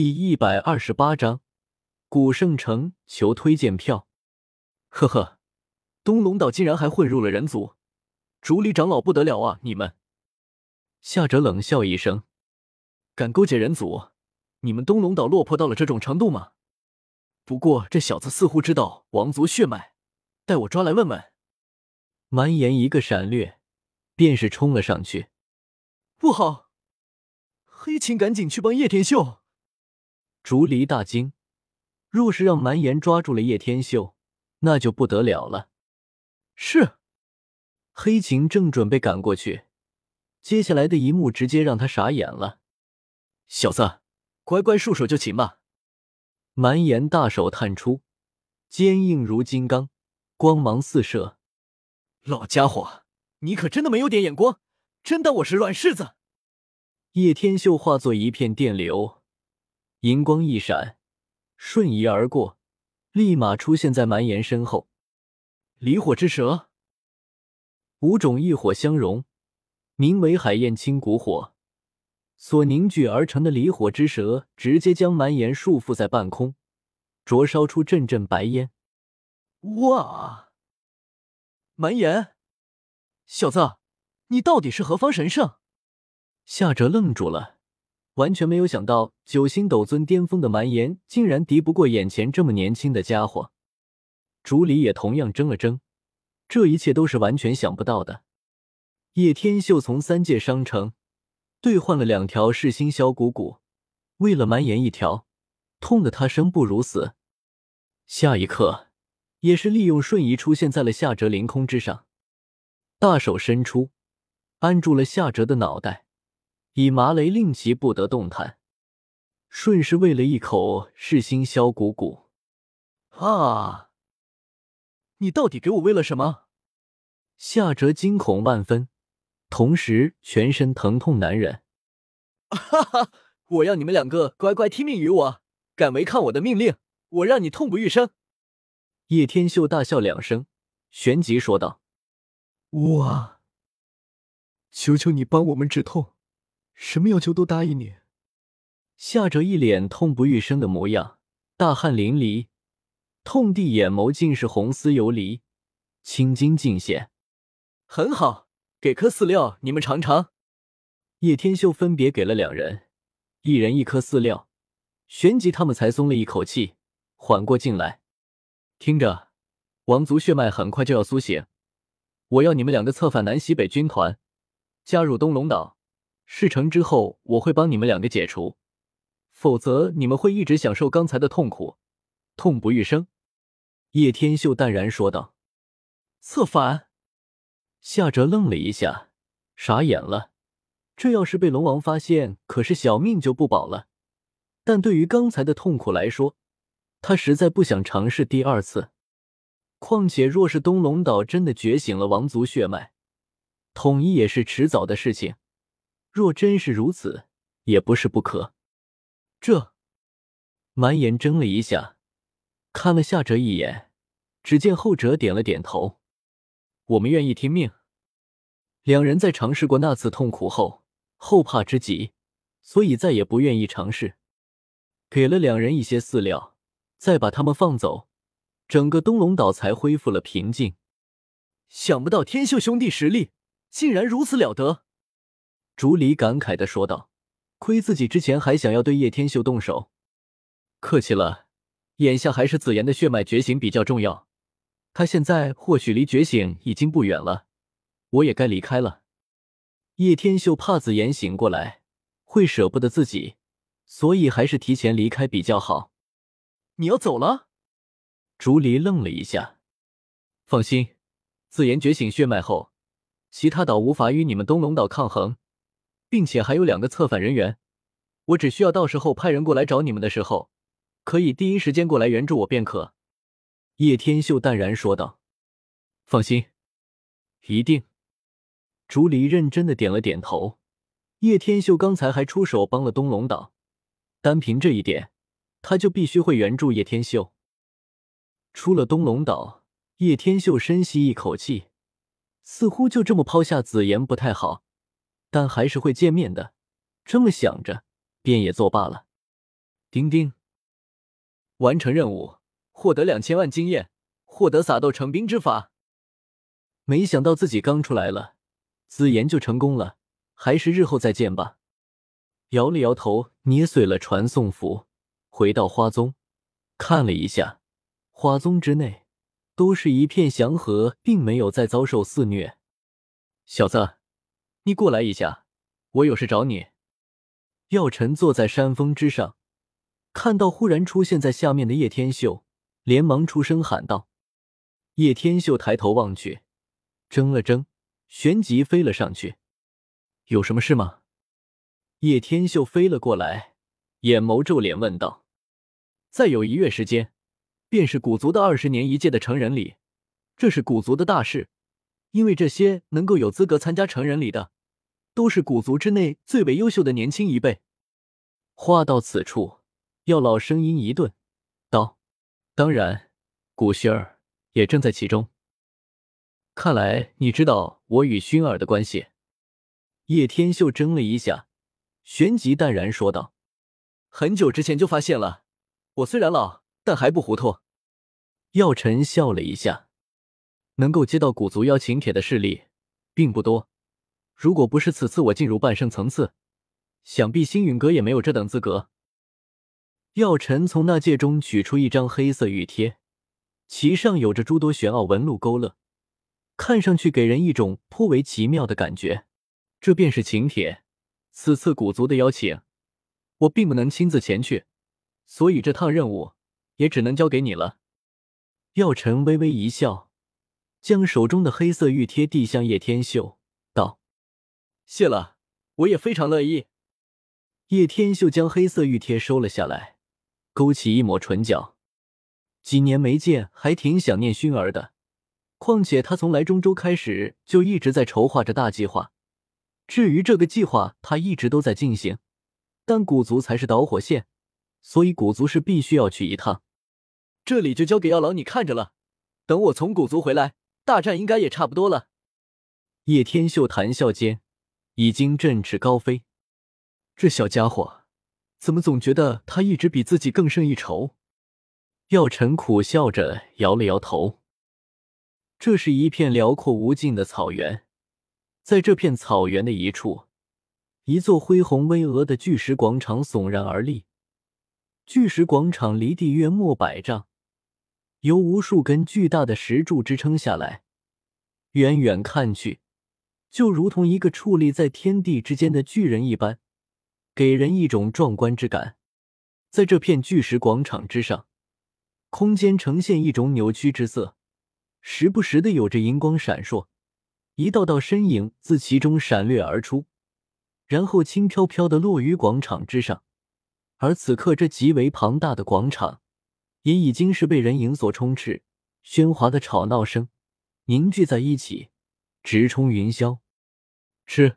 第一百二十八章，古圣城求推荐票。呵呵，东龙岛竟然还混入了人族，竹里长老不得了啊！你们，夏哲冷笑一声，敢勾结人族，你们东龙岛落魄到了这种程度吗？不过这小子似乎知道王族血脉，待我抓来问问。蛮岩一个闪掠，便是冲了上去。不好，黑琴赶紧去帮叶天秀。竹离大惊，若是让蛮岩抓住了叶天秀，那就不得了了。是，黑琴正准备赶过去，接下来的一幕直接让他傻眼了。小子，乖乖束手就擒吧！蛮岩大手探出，坚硬如金刚，光芒四射。老家伙，你可真的没有点眼光，真当我是软柿子？叶天秀化作一片电流。银光一闪，瞬移而过，立马出现在蛮岩身后。离火之蛇，五种异火相融，名为海燕青古火，所凝聚而成的离火之蛇，直接将蛮岩束缚在半空，灼烧出阵阵白烟。哇！蛮岩，小子，你到底是何方神圣？夏哲愣住了。完全没有想到，九星斗尊巅峰的蛮岩竟然敌不过眼前这么年轻的家伙。竹里也同样怔了怔，这一切都是完全想不到的。叶天秀从三界商城兑换了两条噬心小骨骨，为了蛮岩一条，痛得他生不如死。下一刻，也是利用瞬移出现在了夏哲凌空之上，大手伸出，按住了夏哲的脑袋。以麻雷令其不得动弹，顺势喂了一口噬心消骨骨。啊！你到底给我喂了什么？夏哲惊恐万分，同时全身疼痛难忍。哈哈！我要你们两个乖乖听命于我，敢违抗我的命令，我让你痛不欲生！叶天秀大笑两声，旋即说道：“哇！求求你帮我们止痛！”什么要求都答应你。夏哲一脸痛不欲生的模样，大汗淋漓，痛地眼眸尽是红丝游离，青筋尽显。很好，给颗饲料，你们尝尝。叶天秀分别给了两人，一人一颗饲料，旋即他们才松了一口气，缓过劲来。听着，王族血脉很快就要苏醒，我要你们两个策反南西北军团，加入东龙岛。事成之后，我会帮你们两个解除，否则你们会一直享受刚才的痛苦，痛不欲生。”叶天秀淡然说道。“策反？”夏哲愣了一下，傻眼了。这要是被龙王发现，可是小命就不保了。但对于刚才的痛苦来说，他实在不想尝试第二次。况且，若是东龙岛真的觉醒了王族血脉，统一也是迟早的事情。若真是如此，也不是不可。这，蛮岩怔了一下，看了夏哲一眼，只见后者点了点头：“我们愿意听命。”两人在尝试过那次痛苦后，后怕之极，所以再也不愿意尝试。给了两人一些饲料，再把他们放走，整个东龙岛才恢复了平静。想不到天秀兄弟实力竟然如此了得！竹离感慨的说道：“亏自己之前还想要对叶天秀动手，客气了。眼下还是紫妍的血脉觉醒比较重要，他现在或许离觉醒已经不远了，我也该离开了。”叶天秀怕紫妍醒过来会舍不得自己，所以还是提前离开比较好。你要走了？竹离愣了一下，放心，紫妍觉醒血脉后，其他岛无法与你们东龙岛抗衡。并且还有两个策反人员，我只需要到时候派人过来找你们的时候，可以第一时间过来援助我便可。”叶天秀淡然说道。“放心，一定。”竹离认真的点了点头。叶天秀刚才还出手帮了东龙岛，单凭这一点，他就必须会援助叶天秀。出了东龙岛，叶天秀深吸一口气，似乎就这么抛下紫妍不太好。但还是会见面的，这么想着，便也作罢了。丁丁，完成任务，获得两千万经验，获得撒豆成兵之法。没想到自己刚出来了，紫妍就成功了，还是日后再见吧。摇了摇头，捏碎了传送符，回到花宗，看了一下，花宗之内都是一片祥和，并没有再遭受肆虐。小子，你过来一下，我有事找你。药尘坐在山峰之上，看到忽然出现在下面的叶天秀，连忙出声喊道：“叶天秀，抬头望去。”怔了怔，旋即飞了上去。有什么事吗？叶天秀飞了过来，眼眸皱脸问道：“再有一月时间，便是古族的二十年一届的成人礼，这是古族的大事。因为这些能够有资格参加成人礼的，都是古族之内最为优秀的年轻一辈。”话到此处，药老声音一顿，道：“当然，古薰儿也正在其中。”看来你知道我与薰儿的关系。叶天秀怔了一下，旋即淡然说道：“很久之前就发现了。我虽然老，但还不糊涂。”药尘笑了一下，能够接到古族邀请帖的势力并不多。如果不是此次我进入半圣层次，想必星陨阁也没有这等资格。药尘从那戒中取出一张黑色玉贴，其上有着诸多玄奥纹路勾勒。看上去给人一种颇为奇妙的感觉，这便是请帖。此次古族的邀请，我并不能亲自前去，所以这趟任务也只能交给你了。药尘微微一笑，将手中的黑色玉贴递向叶天秀，：“谢了，我也非常乐意。”叶天秀将黑色玉贴收了下来，勾起一抹唇角。几年没见，还挺想念熏儿的。况且他从来中州开始就一直在筹划着大计划，至于这个计划，他一直都在进行，但古族才是导火线，所以古族是必须要去一趟。这里就交给药老你看着了，等我从古族回来，大战应该也差不多了。叶天秀谈笑间，已经振翅高飞。这小家伙，怎么总觉得他一直比自己更胜一筹？药尘苦笑着摇了摇头。这是一片辽阔无尽的草原，在这片草原的一处，一座恢宏巍峨的巨石广场耸然而立。巨石广场离地约莫百丈，由无数根巨大的石柱支撑下来，远远看去，就如同一个矗立在天地之间的巨人一般，给人一种壮观之感。在这片巨石广场之上，空间呈现一种扭曲之色。时不时的有着银光闪烁，一道道身影自其中闪掠而出，然后轻飘飘的落于广场之上。而此刻，这极为庞大的广场也已经是被人影所充斥，喧哗的吵闹声凝聚在一起，直冲云霄。吃。